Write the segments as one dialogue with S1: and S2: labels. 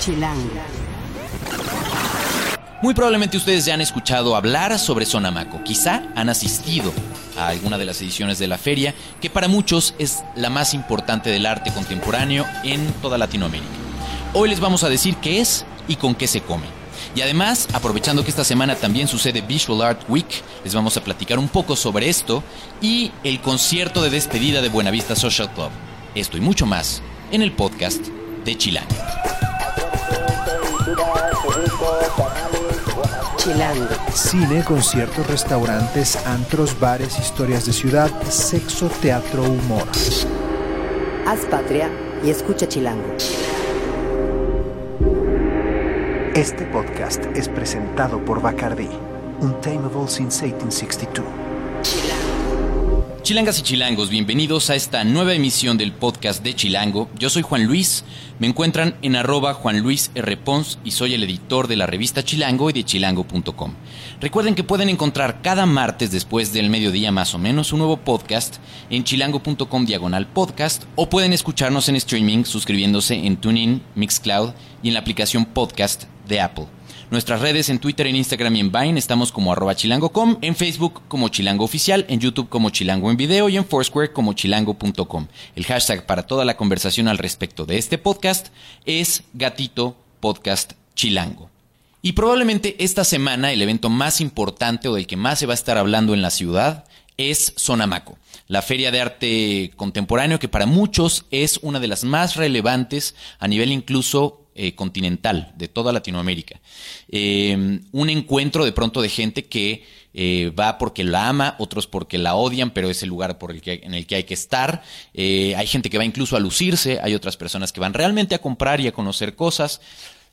S1: Chilango.
S2: Muy probablemente ustedes ya han escuchado hablar sobre Sonamaco. Quizá han asistido a alguna de las ediciones de la feria, que para muchos es la más importante del arte contemporáneo en toda Latinoamérica. Hoy les vamos a decir qué es y con qué se come. Y además, aprovechando que esta semana también sucede Visual Art Week, les vamos a platicar un poco sobre esto y el concierto de despedida de Buenavista Social Club. Esto y mucho más en el podcast de Chilango.
S1: Chilango.
S3: Cine, conciertos, restaurantes, antros, bares, historias de ciudad, sexo, teatro, humor.
S1: Haz patria y escucha Chilango.
S3: Este podcast es presentado por Bacardi, Untamable since 1862.
S2: Chilangas y chilangos, bienvenidos a esta nueva emisión del podcast de Chilango. Yo soy Juan Luis, me encuentran en arroba Juan Luis R. Pons y soy el editor de la revista Chilango y de chilango.com. Recuerden que pueden encontrar cada martes después del mediodía más o menos un nuevo podcast en chilango.com diagonal podcast o pueden escucharnos en streaming suscribiéndose en TuneIn, Mixcloud y en la aplicación podcast de Apple. Nuestras redes en Twitter, en Instagram y en Vine estamos como arroba chilango.com, en Facebook como chilango oficial, en YouTube como chilango en video y en Foursquare como chilango.com. El hashtag para toda la conversación al respecto de este podcast es gatito podcast chilango. Y probablemente esta semana el evento más importante o del que más se va a estar hablando en la ciudad es Sonamaco, la feria de arte contemporáneo que para muchos es una de las más relevantes a nivel incluso eh, continental de toda Latinoamérica. Eh, un encuentro de pronto de gente que eh, va porque la ama, otros porque la odian, pero es el lugar por el que, en el que hay que estar. hay gente que va incluso a lucirse, hay otras personas que van realmente a comprar y a conocer cosas.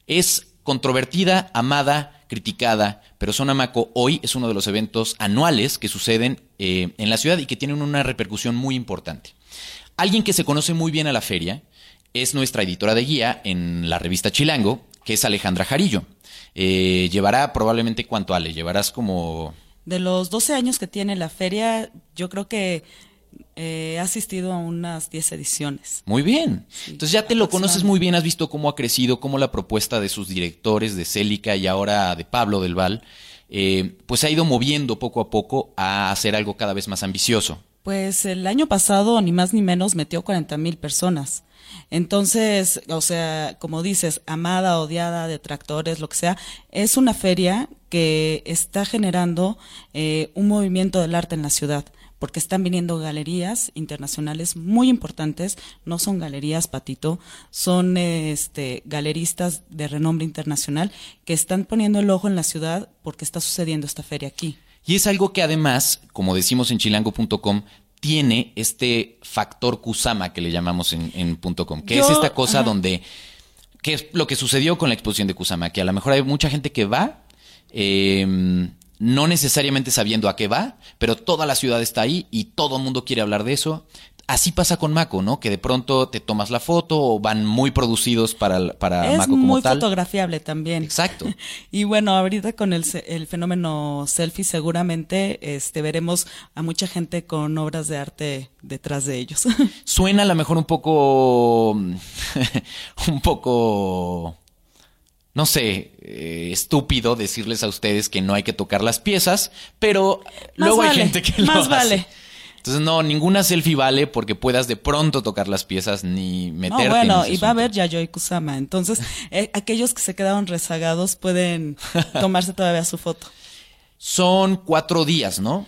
S2: Es controvertida, amada, criticada, pero Sonamaco hoy es uno de los eventos anuales que suceden en la ciudad y que tienen una repercusión muy importante. Alguien que se conoce muy bien a la feria, es nuestra editora de guía en la revista Chilango, que es Alejandra Jarillo. Eh, llevará probablemente cuánto, Ale, llevarás como...
S4: De los 12 años que tiene la feria, yo creo que eh, he asistido a unas 10 ediciones.
S2: Muy bien. Entonces ya te lo conoces muy bien, has visto cómo ha crecido, cómo la propuesta de sus directores, de Célica y ahora de Pablo del Val, eh, pues ha ido moviendo poco a poco a hacer algo cada vez más ambicioso.
S4: Pues el año pasado, ni más ni menos, metió 40 mil personas. Entonces, o sea, como dices, amada, odiada, detractores, lo que sea, es una feria que está generando eh, un movimiento del arte en la ciudad porque están viniendo galerías internacionales muy importantes, no son galerías patito, son este galeristas de renombre internacional que están poniendo el ojo en la ciudad porque está sucediendo esta feria aquí.
S2: Y es algo que además, como decimos en chilango.com, tiene este factor Kusama que le llamamos en, en .com, que es esta cosa donde, que es lo que sucedió con la exposición de Kusama, que a lo mejor hay mucha gente que va, eh, no necesariamente sabiendo a qué va, pero toda la ciudad está ahí y todo el mundo quiere hablar de eso. Así pasa con Mako, ¿no? Que de pronto te tomas la foto o van muy producidos para, para
S4: es
S2: Mako como
S4: muy
S2: tal.
S4: fotografiable también.
S2: Exacto.
S4: y bueno, ahorita con el, el, fenómeno selfie seguramente este, veremos a mucha gente con obras de arte detrás de ellos.
S2: Suena a lo mejor un poco... un poco no sé, eh, estúpido decirles a ustedes que no hay que tocar las piezas, pero
S4: más
S2: luego
S4: vale,
S2: hay gente que
S4: más
S2: lo
S4: vale.
S2: Entonces, no, ninguna selfie vale porque puedas de pronto tocar las piezas ni meterte
S4: No, bueno,
S2: en ese
S4: y va a haber Yayoi Kusama. Entonces, eh, aquellos que se quedaron rezagados pueden tomarse todavía su foto.
S2: Son cuatro días, ¿no?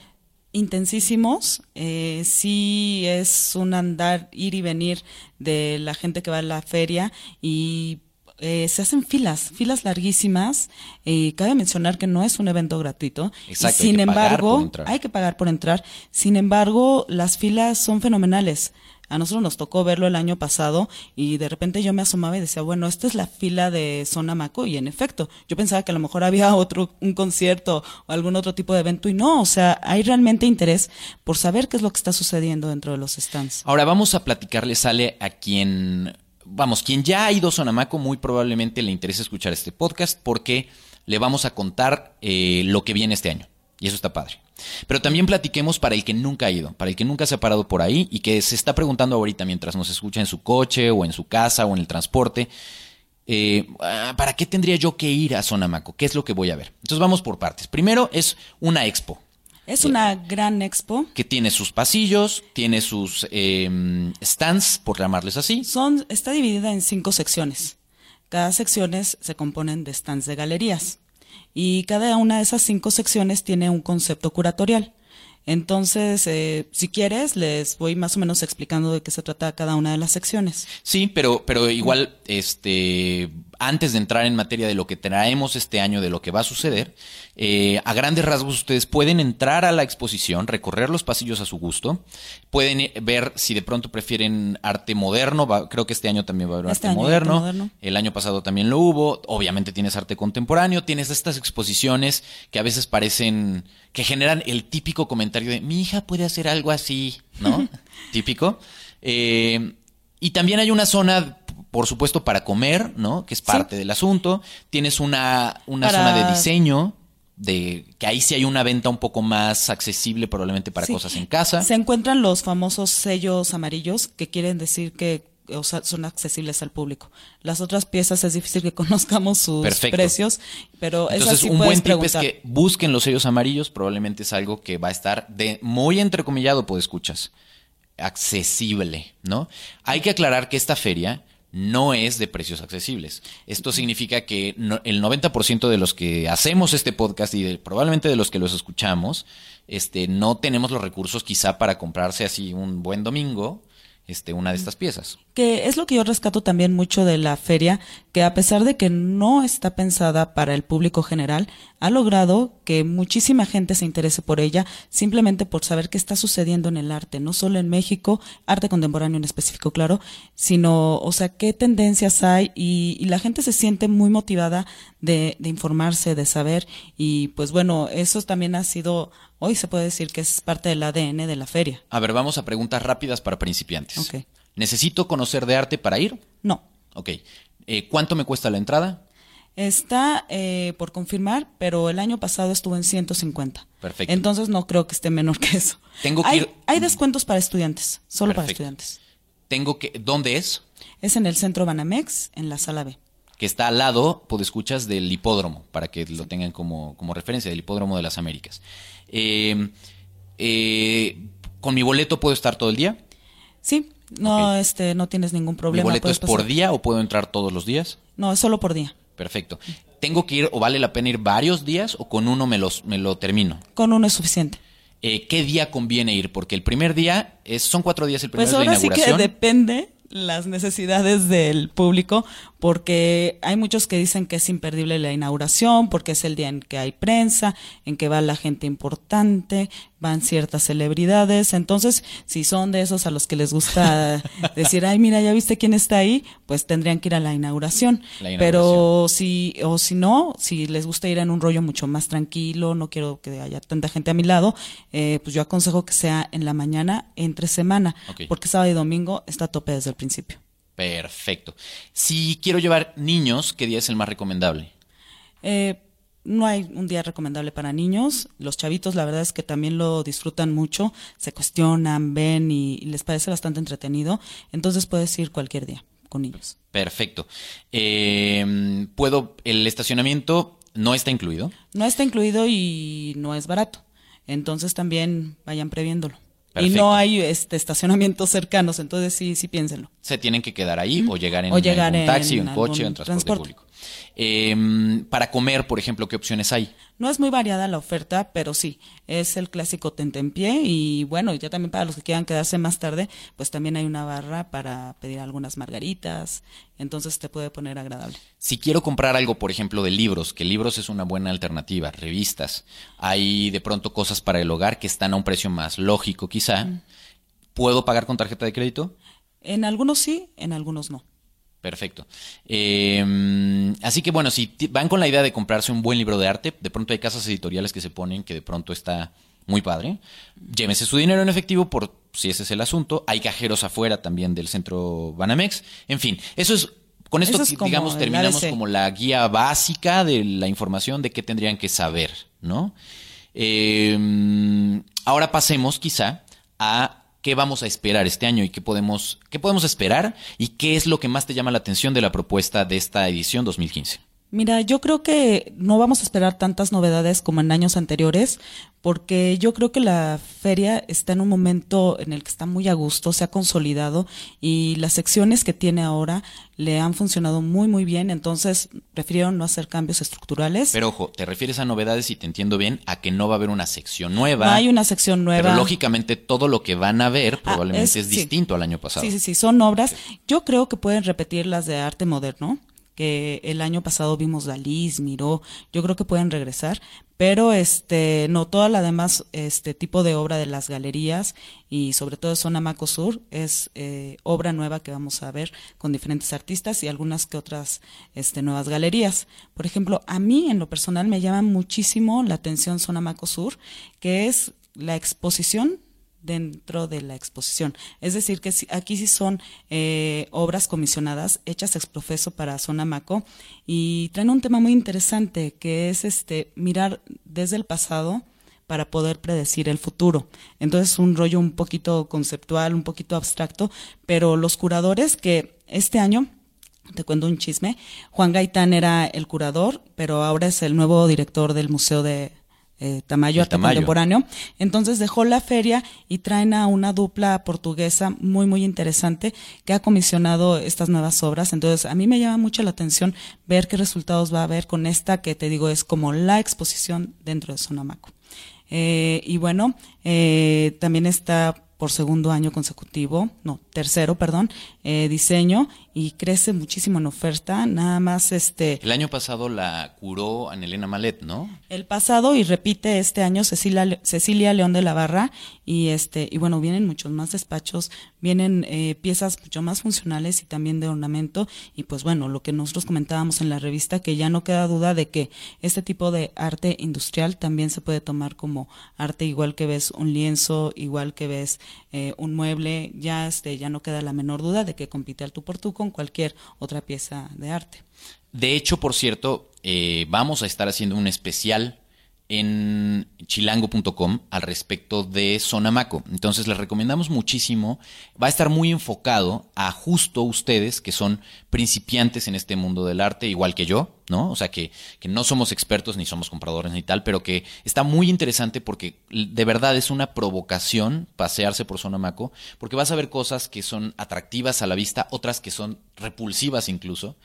S4: Intensísimos. Eh, sí es un andar, ir y venir de la gente que va a la feria y eh, se hacen filas, filas larguísimas. Eh, cabe mencionar que no es un evento gratuito.
S2: Exacto,
S4: y
S2: hay
S4: sin
S2: que pagar
S4: embargo,
S2: por entrar.
S4: hay que pagar por entrar. Sin embargo, las filas son fenomenales. A nosotros nos tocó verlo el año pasado y de repente yo me asomaba y decía, bueno, esta es la fila de Zona Maco y en efecto, yo pensaba que a lo mejor había otro, un concierto o algún otro tipo de evento y no, o sea, hay realmente interés por saber qué es lo que está sucediendo dentro de los stands.
S2: Ahora vamos a platicarle, sale a quien, vamos, quien ya ha ido a Sonamaco, muy probablemente le interesa escuchar este podcast porque le vamos a contar eh, lo que viene este año. Y eso está padre. Pero también platiquemos para el que nunca ha ido, para el que nunca se ha parado por ahí y que se está preguntando ahorita mientras nos escucha en su coche o en su casa o en el transporte. eh, ah, ¿para qué tendría yo que ir a Sonamaco? ¿Qué es lo que voy a ver? Entonces vamos por partes. Primero es una expo.
S4: Es una gran expo.
S2: Que tiene sus pasillos, tiene sus eh, stands, por llamarles así.
S4: Son, está dividida en cinco secciones. Cada secciones se componen de stands de galerías. Y cada una de esas cinco secciones tiene un concepto curatorial. Entonces, eh, si quieres, les voy más o menos explicando de qué se trata cada una de las secciones.
S2: Sí, pero, pero igual, este, antes de entrar en materia de lo que traemos este año, de lo que va a suceder, eh, a grandes rasgos ustedes pueden entrar a la exposición, recorrer los pasillos a su gusto, pueden ver si de pronto prefieren arte moderno, creo que este año también va a haber
S4: Este
S2: arte,
S4: año
S2: moderno.
S4: arte moderno.
S2: el año pasado también lo hubo, obviamente tienes arte contemporáneo, tienes estas exposiciones que a veces parecen, que generan el típico comentario de, mi hija puede hacer algo así, ¿no? Típico. Eh, y también hay una zona, por supuesto, para comer, ¿no? Que es parte del asunto. Tienes una, una
S4: Para-
S2: zona de diseño, de que ahí sí hay una venta un poco más accesible probablemente para
S4: Sí.
S2: cosas en casa.
S4: Se encuentran los famosos sellos amarillos que quieren decir que o sea, son accesibles al público. Las otras piezas es difícil que conozcamos sus
S2: Perfecto.
S4: precios, pero
S2: Entonces,
S4: sí
S2: un buen tip es que busquen los sellos amarillos, probablemente es algo que va a estar de muy entrecomillado, pues escuchas, accesible, ¿no? Hay que aclarar que esta feria no es de precios accesibles. Esto significa que el 90% de los que hacemos este podcast y de- probablemente de los que los escuchamos, este, no tenemos los recursos quizá para comprarse así un buen domingo, este, una de estas piezas.
S4: que es lo que yo rescato también mucho de la feria, que a pesar de que no está pensada para el público general, ha logrado que muchísima gente se interese por ella simplemente por saber qué está sucediendo en el arte, no solo en México, arte contemporáneo en específico, claro, sino, o sea, qué tendencias hay y, y la gente se siente muy motivada de, de informarse, de saber y pues bueno, eso también ha sido, hoy se puede decir que es parte del ADN de la feria.
S2: A ver, vamos a preguntas rápidas para principiantes.
S4: Ok.
S2: ¿Necesito conocer de arte para ir?
S4: No,
S2: Ok. Eh, ¿Cuánto me cuesta la entrada?
S4: Está eh, por confirmar, pero el año pasado estuvo en 150.
S2: Perfecto.
S4: Entonces no creo que esté menor que eso.
S2: Tengo que
S4: hay,
S2: ir-
S4: hay descuentos para estudiantes, solo para estudiantes.
S2: Tengo que. ¿Dónde es?
S4: Es en el centro Banamex, en la sala B.
S2: Que está al lado, pues escuchas, del hipódromo, para que lo tengan como, como referencia, del hipódromo de las Américas. Eh, eh, ¿Con mi boleto puedo estar todo el día?
S4: Sí, no, este, no tienes ningún
S2: ¿Mi
S4: problema.
S2: boleto
S4: puedes
S2: es por día o puedo entrar todos los días?
S4: No, es solo por día.
S2: Perfecto. ¿Tengo que ir o vale la pena ir varios días o con uno me, los, me lo termino?
S4: Con uno es suficiente.
S2: Eh, ¿Qué día conviene ir? Porque el primer día, es, son cuatro días, el primero
S4: Pues
S2: es la
S4: ahora sí que
S2: inauguración.
S4: depende las necesidades del público, porque hay muchos que dicen que es imperdible la inauguración, porque es el día en que hay prensa, en que va la gente importante, van ciertas celebridades. Entonces, si son de esos a los que les gusta decir, ay, mira, ya viste quién está ahí, pues tendrían que ir a la inauguración.
S2: La inauguración.
S4: Pero si, o si no, si les gusta ir en un rollo mucho más tranquilo, no quiero que haya tanta gente a mi lado, eh, pues yo aconsejo que sea en la mañana, entre semana, porque sábado y domingo está a tope desde el principio.
S2: Perfecto. Si quiero llevar niños, ¿qué día es el más recomendable?
S4: Eh, no hay un día recomendable para niños. Los chavitos, la verdad es que también lo disfrutan mucho, se cuestionan, ven y, y les parece bastante entretenido. Entonces puedes ir cualquier día con niños.
S2: Perfecto. Eh, ¿Puedo, el estacionamiento no está incluido?
S4: No está incluido y no es barato. Entonces también vayan previéndolo. Y no hay este, estacionamientos cercanos, entonces sí, sí piénsenlo.
S2: Se tienen que quedar ahí o llegar en
S4: O llegar en
S2: taxi, en coche, en transporte,
S4: transporte.
S2: público. Eh, para comer, por ejemplo, ¿qué opciones hay?
S4: No es muy variada la oferta, pero sí, es el clásico tentempié y bueno, ya también para los que quieran quedarse más tarde, pues también hay una barra para pedir algunas margaritas, entonces te puede poner agradable.
S2: Si quiero comprar algo, por ejemplo, de libros, que libros es una buena alternativa, revistas, hay de pronto cosas para el hogar que están a un precio más lógico quizá, ¿puedo pagar con tarjeta de crédito?
S4: En algunos sí, en algunos no.
S2: Perfecto. Eh, así que bueno, si van con la idea de comprarse un buen libro de arte, de pronto hay casas editoriales que se ponen que de pronto está muy padre. Llévese su dinero en efectivo por si ese es el asunto. Hay cajeros afuera también del centro Banamex. En fin, eso es con esto
S4: es
S2: digamos terminamos como la guía básica de la información de qué tendrían que saber, ¿no? Eh, ahora pasemos quizá a qué vamos a esperar este año y qué podemos, qué podemos esperar y qué es lo que más te llama la atención de la propuesta de esta edición 2015.
S4: Mira, yo creo que no vamos a esperar tantas novedades como en años anteriores, porque yo creo que la feria está en un momento en el que está muy a gusto, se ha consolidado y las secciones que tiene ahora le han funcionado muy, muy bien, entonces prefirieron no hacer cambios estructurales.
S2: Pero ojo, te refieres a novedades y te entiendo bien, a que no va a haber una sección nueva.
S4: No hay una sección nueva.
S2: Pero lógicamente todo lo que van a ver ah, probablemente es, distinto al año pasado.
S4: Sí, sí, sí, son obras. Yo creo que pueden repetir las de arte moderno que el año pasado vimos Dalí, Miró, yo creo que pueden regresar, pero este no toda la demás este tipo de obra de las galerías y sobre todo zona Maco Sur es eh, obra nueva que vamos a ver con diferentes artistas y algunas que otras este nuevas galerías. Por ejemplo, a mí en lo personal me llama muchísimo la atención zona Maco Sur, que es la exposición dentro de la exposición. Es decir, que aquí sí son eh, obras comisionadas hechas ex profeso para Zona Maco y traen un tema muy interesante que es este mirar desde el pasado para poder predecir el futuro. Entonces, un rollo un poquito conceptual, un poquito abstracto, pero los curadores que este año te cuento un chisme. Juan Gaitán era el curador, pero ahora es el nuevo director del Museo de eh, Tamayo Arte Contemporáneo. Entonces dejó la feria y traen a una dupla portuguesa muy, muy interesante que ha comisionado estas nuevas obras. Entonces a mí me llama mucho la atención ver qué resultados va a haber con esta que te digo es como la exposición dentro de Sonamaco. Eh, y bueno, eh, también está por segundo año consecutivo, no, tercero, perdón, eh, diseño y crece muchísimo en oferta. Nada más este.
S2: El año pasado la curó Anelena Malet, ¿no?
S4: El pasado y repite este año Cecilia, Cecilia León de la Barra y este y bueno vienen muchos más despachos, vienen eh, piezas mucho más funcionales y también de ornamento y pues bueno lo que nosotros comentábamos en la revista que ya no queda duda de que este tipo de arte industrial también se puede tomar como arte igual que ves un lienzo, igual que ves eh, un mueble, ya este ya no queda la menor duda de que compite al tú por tú con cualquier otra pieza de arte.
S2: De hecho, por cierto, eh, vamos a estar haciendo un especial en chilango.com al respecto de Sonamaco. Entonces les recomendamos muchísimo. Va a estar muy enfocado a justo ustedes que son principiantes en este mundo del arte, igual que yo, ¿no? O sea, que, que no somos expertos ni somos compradores ni tal, pero que está muy interesante porque de verdad es una provocación pasearse por Sonamaco, porque vas a ver cosas que son atractivas a la vista, otras que son repulsivas incluso,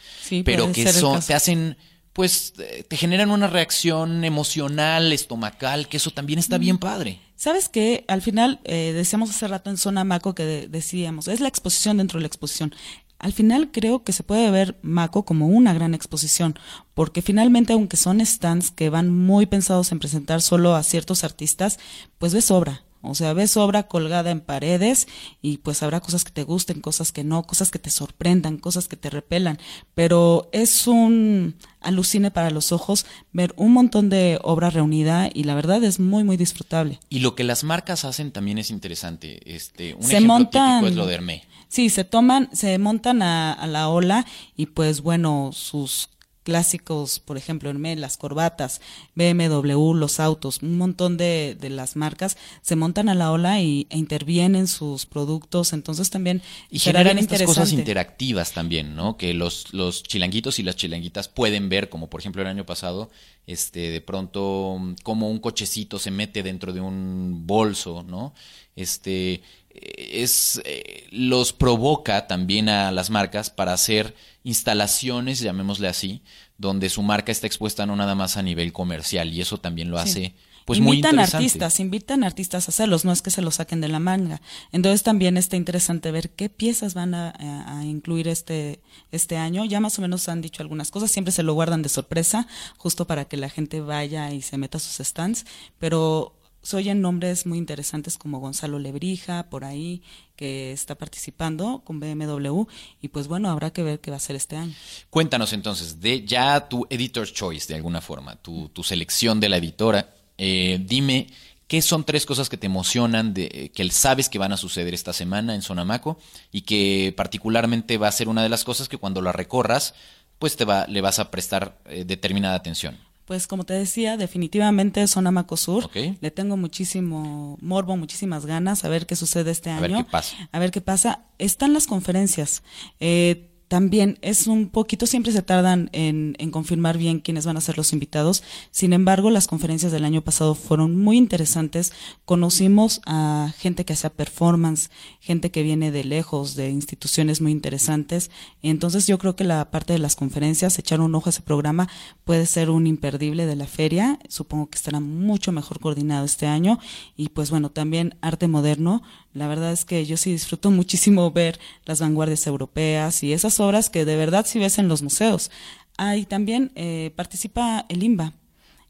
S2: pero que son, te hacen pues eh, te generan una reacción emocional, estomacal, que eso también está bien padre.
S4: ¿Sabes qué? Al final, eh, decíamos hace rato en Zona Maco que decíamos, es la exposición dentro de la exposición. Al final creo que se puede ver Maco como una gran exposición, porque finalmente aunque son stands que van muy pensados en presentar solo a ciertos artistas, pues ves obra. O sea, ves obra colgada en paredes y pues habrá cosas que te gusten, cosas que no, cosas que te sorprendan, cosas que te repelan, pero es un alucine para los ojos ver un montón de obra reunida y la verdad es muy muy disfrutable.
S2: Y lo que las marcas hacen también es interesante. Este, un
S4: se
S2: ejemplo
S4: montan,
S2: típico es lo de Hermé.
S4: Sí, se toman, se montan a, a la ola y pues bueno, sus clásicos, por ejemplo, Hermé, las corbatas, BMW, los autos, un montón de, de las marcas se montan a la ola y, e intervienen sus productos, entonces también
S2: y generan estas cosas interactivas también, ¿no? Que los, los chilanguitos y las chilanguitas pueden ver, como por ejemplo el año pasado, este, de pronto como un cochecito se mete dentro de un bolso, ¿no? Este, es, eh, los provoca también a las marcas para hacer instalaciones, llamémosle así, donde su marca está expuesta no nada más a nivel comercial y eso también lo hace pues
S4: invitan
S2: muy
S4: artistas, invitan artistas a hacerlos, no es que se los saquen de la manga. Entonces también está interesante ver qué piezas van a, a, incluir este, este año. Ya más o menos han dicho algunas cosas, siempre se lo guardan de sorpresa, justo para que la gente vaya y se meta a sus stands, pero se oyen nombres muy interesantes como Gonzalo Lebrija, por ahí, que está participando con BMW, y pues bueno, habrá que ver qué va a ser este año.
S2: Cuéntanos entonces, de ya tu editor's choice, de alguna forma, tu, tu selección de la editora, eh, dime qué son tres cosas que te emocionan, de, que sabes que van a suceder esta semana en Sonamaco, y que particularmente va a ser una de las cosas que cuando la recorras, pues te va, le vas a prestar eh, determinada atención.
S4: Pues como te decía, definitivamente Sonamaco Sur.
S2: Ok.
S4: Le tengo muchísimo morbo, muchísimas ganas a ver qué sucede este
S2: A
S4: año.
S2: ver qué pasa.
S4: A ver qué pasa. Están las conferencias. Eh, también es un poquito, siempre se tardan en, en confirmar bien quiénes van a ser los invitados. Sin embargo, las conferencias del año pasado fueron muy interesantes. Conocimos a gente que hacía performance, gente que viene de lejos, de instituciones muy interesantes. Entonces yo creo que la parte de las conferencias, echar un ojo a ese programa puede ser un imperdible de la feria. Supongo que estará mucho mejor coordinado este año. Y pues bueno, también arte moderno. La verdad es que yo sí disfruto muchísimo ver las vanguardias europeas y esas obras que de verdad sí ves en los museos. Ahí también eh, participa el IMBA.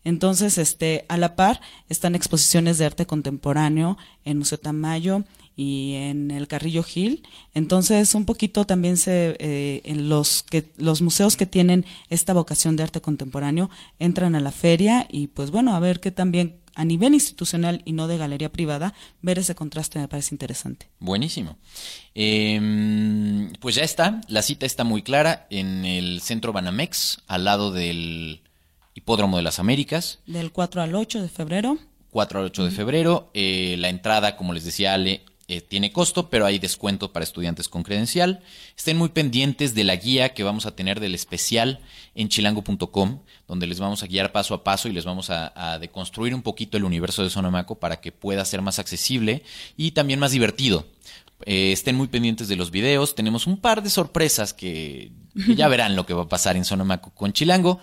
S4: Entonces, este, a la par están exposiciones de arte contemporáneo en Museo Tamayo y en el Carrillo Gil. Entonces, un poquito también se, eh, en los que los museos que tienen esta vocación de arte contemporáneo entran a la feria y, pues bueno, a ver que también a nivel institucional y no de galería privada, ver ese contraste me parece interesante.
S2: Buenísimo. Eh, pues ya está, la cita está muy clara en el centro Banamex, al lado del Hipódromo de las Américas,
S4: Del 4 al 8 de febrero.
S2: 4 al 8 de febrero. Eh, la entrada, como les decía Ale, eh, tiene costo, pero hay descuento para estudiantes con credencial. Estén muy pendientes de la guía que vamos a tener del especial en chilango.com, donde les vamos a guiar paso a paso y les vamos a, a deconstruir un poquito el universo de Sonamaco para que pueda ser más accesible y también más divertido. Eh, estén muy pendientes de los videos. Tenemos un par de sorpresas que, que ya verán lo que va a pasar en Sonamaco con Chilango.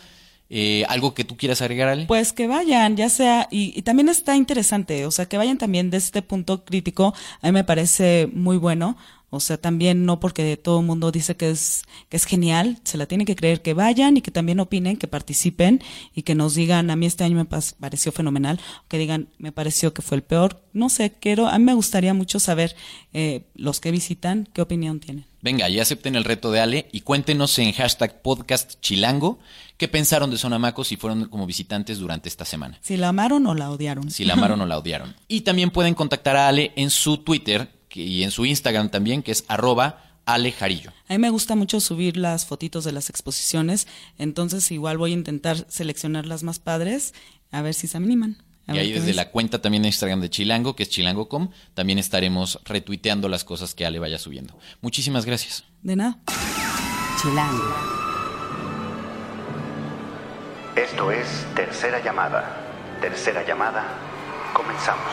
S2: Eh, ¿Algo que tú quieras agregar, Ale?
S4: Pues que vayan, ya sea, y, y también está interesante, o sea, que vayan también de este punto crítico, a mí me parece muy bueno, o sea, también no porque todo el mundo dice que es, que es genial, se la tienen que creer, que vayan y que también opinen, que participen y que nos digan, a mí este año me pareció fenomenal, que digan, me pareció que fue el peor, no sé, quiero, a mí me gustaría mucho saber eh, los que visitan, qué opinión tienen.
S2: Venga, y acepten el reto de Ale y cuéntenos en hashtag podcast chilango qué pensaron de Sonamaco si fueron como visitantes durante esta semana.
S4: Si la amaron o la odiaron.
S2: Si la amaron o la odiaron. Y también pueden contactar a Ale en su Twitter que- y en su Instagram también, que es arroba Ale Jarillo.
S4: A mí me gusta mucho subir las fotitos de las exposiciones, entonces igual voy a intentar seleccionar las más padres, a ver si se animan. A
S2: Y ahí desde
S4: ves.
S2: la cuenta también de Instagram de Chilango, que es chilango.com, también estaremos retuiteando las cosas que Ale vaya subiendo. Muchísimas gracias.
S4: De nada.
S1: Chilango.
S5: Esto es Tercera Llamada. Tercera Llamada. Comenzamos.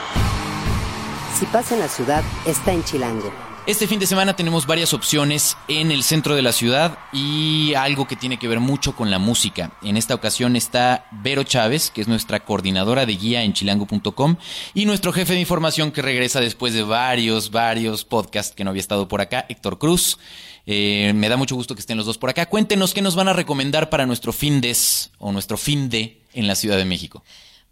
S1: Si pasa en la ciudad, está en Chilango.
S2: Este fin de semana tenemos varias opciones en el centro de la ciudad y algo que tiene que ver mucho con la música. En esta ocasión está Vero Chávez, que es nuestra coordinadora de guía en chilango.com y nuestro jefe de información que regresa después de varios, varios podcasts que no había estado por acá, Héctor Cruz. Eh, me da mucho gusto que estén los dos por acá. Cuéntenos qué nos van a recomendar para nuestro fin des o nuestro fin de en la Ciudad de México.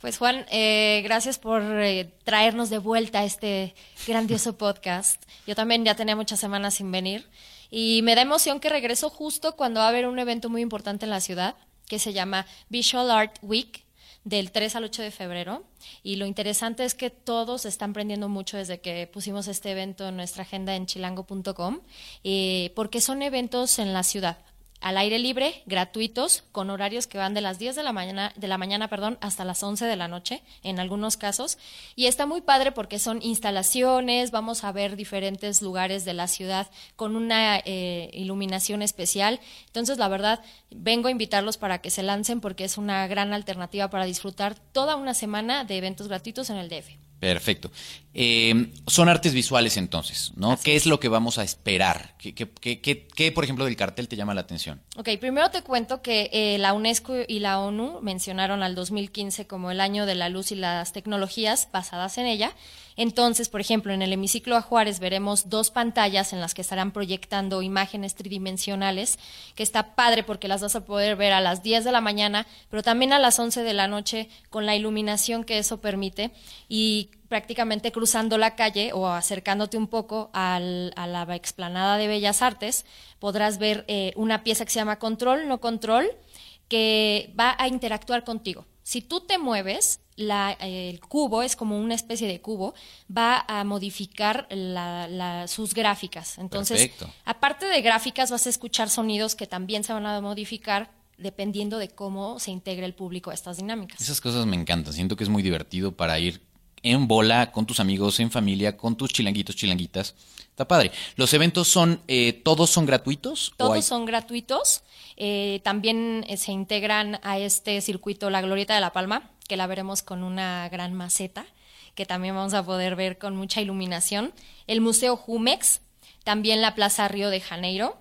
S6: Pues Juan, eh, gracias por eh, traernos de vuelta a este grandioso podcast. Yo también ya tenía muchas semanas sin venir y me da emoción que regreso justo cuando va a haber un evento muy importante en la ciudad que se llama Visual Art Week del 3 al 8 de febrero. Y lo interesante es que todos están aprendiendo mucho desde que pusimos este evento en nuestra agenda en chilango.com, eh, porque son eventos en la ciudad al aire libre, gratuitos, con horarios que van de las 10 de la mañana, de la mañana, perdón, hasta las 11 de la noche, en algunos casos. Y está muy padre porque son instalaciones, vamos a ver diferentes lugares de la ciudad con una eh, iluminación especial. Entonces, la verdad, vengo a invitarlos para que se lancen porque es una gran alternativa para disfrutar toda una semana de eventos gratuitos en el DF.
S2: Perfecto. Eh, son artes visuales entonces, ¿no? ¿Qué es lo que vamos a esperar? ¿Qué, qué, qué, qué- qué, por ejemplo, del cartel te llama la atención?
S6: Ok, primero te cuento que eh, la UNESCO y la ONU mencionaron al 2015 como el año de la luz y las tecnologías basadas en ella. Entonces, por ejemplo, en el hemiciclo a Juárez veremos dos pantallas en las que estarán proyectando imágenes tridimensionales, que está padre porque las vas a poder ver a las 10 de la mañana, pero también a las 11 de la noche con la iluminación que eso permite y prácticamente cruzando la calle o acercándote un poco al- a la explanada de Bellas Artes, podrás ver eh, una pieza que se llama Control, no Control, que va a interactuar contigo. Si tú te mueves, la- eh, el cubo es como una especie de cubo, va a modificar la- la- sus gráficas. Entonces,
S2: Perfecto.
S6: aparte de gráficas, vas a escuchar sonidos que también se van a modificar dependiendo de cómo se integre el público a estas dinámicas.
S2: Esas cosas me encantan. Siento que es muy divertido para ir en bola con tus amigos, en familia, con tus chilanguitos, chilanguitas. Está padre. ¿Los eventos son, eh, todos son gratuitos?
S6: Todos
S2: hay-
S6: son gratuitos. Eh, también eh, se integran a este circuito la Glorieta de la Palma, que la veremos con una gran maceta, que también vamos a poder ver con mucha iluminación. El Museo Jumex, también la Plaza Río de Janeiro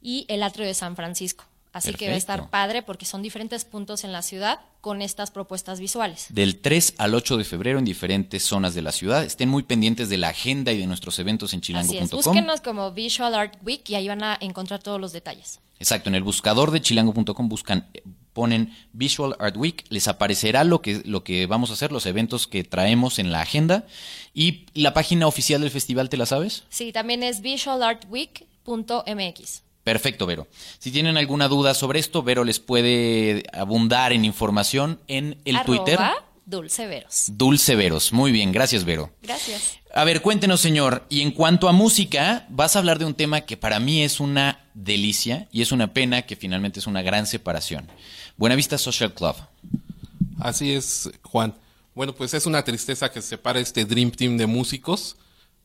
S6: y el Atrio de San Francisco. Así que va a estar padre porque son diferentes puntos en la ciudad con estas propuestas visuales.
S2: Del 3 al 8 de febrero en diferentes zonas de la ciudad. Estén muy pendientes de la agenda y de nuestros eventos en chilango.com.
S6: búsquenos como Visual Art Week y ahí van a encontrar todos los detalles.
S2: Exacto, en el buscador de chilango.com buscan, ponen Visual Art Week, les aparecerá lo que, lo que vamos a hacer, los eventos que traemos en la agenda. Y la página oficial del festival, ¿te la sabes?
S6: Sí, también es visualartweek.mx.
S2: Perfecto, Vero. Si tienen alguna duda sobre esto, Vero les puede abundar en información en el Twitter.
S6: Arroba Dulceveros.
S2: Dulce Veros. Muy bien, gracias, Vero.
S6: Gracias.
S2: A ver, cuéntenos, señor. Y en cuanto a música, vas a hablar de un tema que para mí es una delicia y es una pena que finalmente es una gran separación. Buenavista Social Club.
S7: Así es, Juan. Bueno, pues es una tristeza que separa este Dream Team de músicos,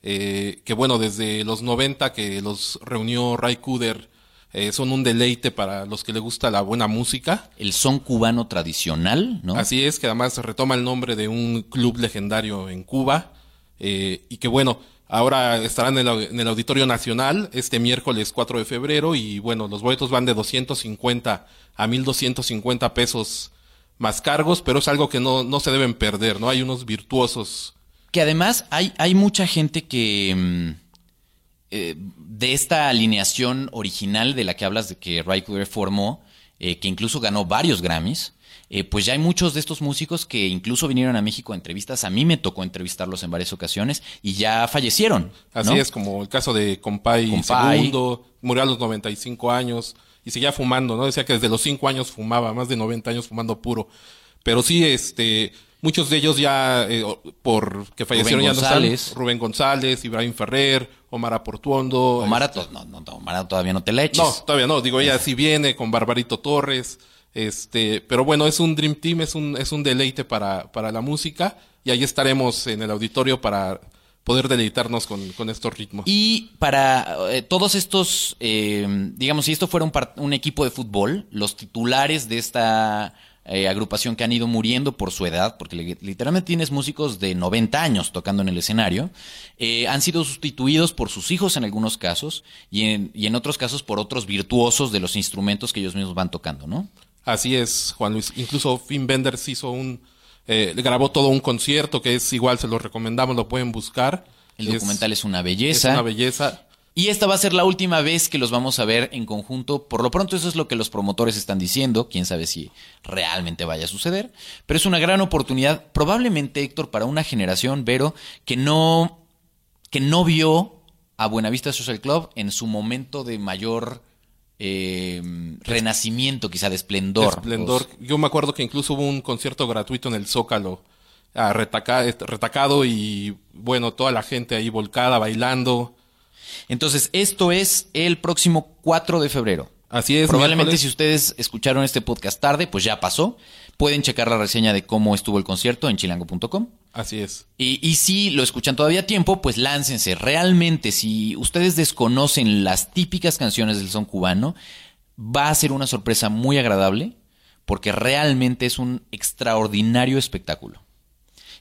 S7: eh, que bueno, desde los 90 que los reunió Ray Cooder, eh, son un deleite para los que le gusta la buena música.
S2: El son cubano tradicional, ¿no?
S7: Así es, que además retoma el nombre de un club legendario en Cuba, eh, y que bueno, ahora estarán en el, en el Auditorio Nacional este miércoles 4 de febrero, y bueno, los boletos van de 250 a 1250 pesos más cargos, pero es algo que no, no se deben perder, ¿no? Hay unos virtuosos.
S2: Que además hay, hay mucha gente que mm, eh, de esta alineación original de la que hablas de que Ray Cooder formó, eh, que incluso ganó varios Grammys, eh, pues ya hay muchos de estos músicos que incluso vinieron a México a entrevistas. A mí me tocó entrevistarlos en varias ocasiones y ya fallecieron.
S7: Así
S2: ¿no?
S7: es, como el caso de Compay,
S2: Compay.
S7: segundo, murió a los 95 años y seguía fumando, ¿no? Decía que desde los 5 años fumaba, más de 90 años fumando puro. Pero sí, este, muchos de ellos ya, eh, por que fallecieron ya no
S2: González.
S7: están. Rubén González, Ibrahim Ferrer, Omar Aportuondo.
S2: Omar,
S7: este,
S2: no, no, Omar todavía no te la eches.
S7: no, todavía no, digo, ella sí viene con Barbarito Torres, este, pero bueno, es un Dream Team, es un, es un deleite para, para la música, y ahí estaremos en el auditorio para poder deleitarnos con, con estos ritmos.
S2: Y para eh, todos estos, eh, digamos, si esto fuera un equipo de fútbol, los titulares de esta eh, agrupación que han ido muriendo por su edad, porque li- literalmente tienes músicos de 90 años tocando en el escenario, eh, han sido sustituidos por sus hijos en algunos casos y en, y en otros casos por otros virtuosos de los instrumentos que ellos mismos van tocando, ¿no?
S7: Así es, Juan Luis. Incluso Finn Benders hizo un, eh, grabó todo un concierto que es igual, se lo recomendamos, lo pueden buscar.
S2: El documental es, una
S7: es
S2: belleza.
S7: una belleza.
S2: Y esta va a ser la última vez que los vamos a ver en conjunto. Por lo pronto eso es lo que los promotores están diciendo. Quién sabe si realmente vaya a suceder. Pero es una gran oportunidad, probablemente Héctor, para una generación, Vero, que no, que no vio a Buenavista Social Club en su momento de mayor eh, renacimiento, quizá de esplendor.
S7: Esplendor. Yo me acuerdo que incluso hubo un concierto gratuito en el Zócalo, ah, este, retacado y bueno, toda la gente ahí volcada, bailando.
S2: Entonces, esto es el próximo 4 de febrero.
S7: Así es.
S2: Probablemente
S7: miércoles.
S2: si ustedes escucharon este podcast tarde, pues ya pasó. Pueden checar la reseña de cómo estuvo el concierto en chilango.com.
S7: Así es.
S2: Y, y si lo escuchan todavía a tiempo, pues láncense. Realmente, si ustedes desconocen las típicas canciones del son cubano, va a ser una sorpresa muy agradable porque realmente es un extraordinario espectáculo.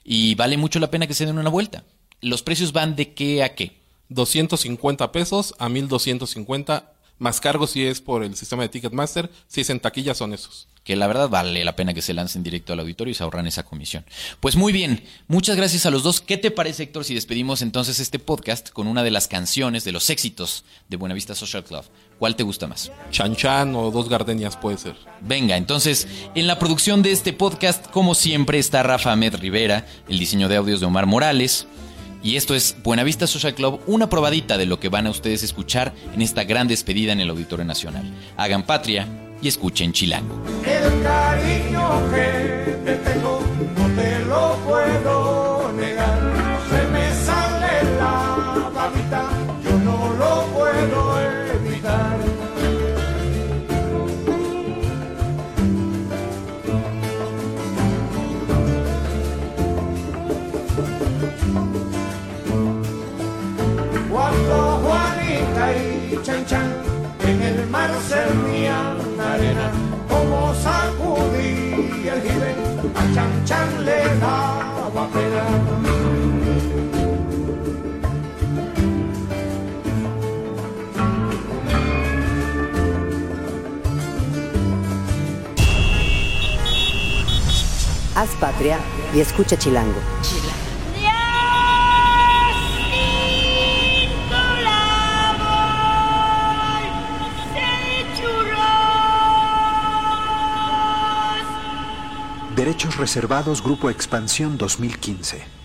S2: Y vale mucho la pena que se den una vuelta. Los precios van de qué a qué.
S7: 250 pesos a 1250, más cargos si es por el sistema de Ticketmaster, si es en taquilla son esos.
S2: que la verdad vale la pena que se lancen directo al auditorio y se ahorran esa comisión. Pues muy bien, muchas gracias a los dos. ¿Qué te parece, Héctor, si despedimos entonces este podcast con una de las canciones de los éxitos de Buenavista Social Club? ¿Cuál te gusta más?
S7: Chan Chan o Dos Gardenias puede ser.
S2: Venga, entonces, en la producción de este podcast, como siempre, está Rafa Ahmed Rivera, el diseño de audios de Omar Morales. Y esto es Buenavista Social Club, una probadita de lo que van a ustedes escuchar en esta gran despedida en el Auditorio Nacional. Hagan patria y escuchen Chilango.
S8: chan chan, en el mar se ría la arena, como sacudí el jibe, a chan chan le daba pena.
S1: Haz patria y escucha Chilango.
S3: Derechos reservados Grupo Expansión 2015.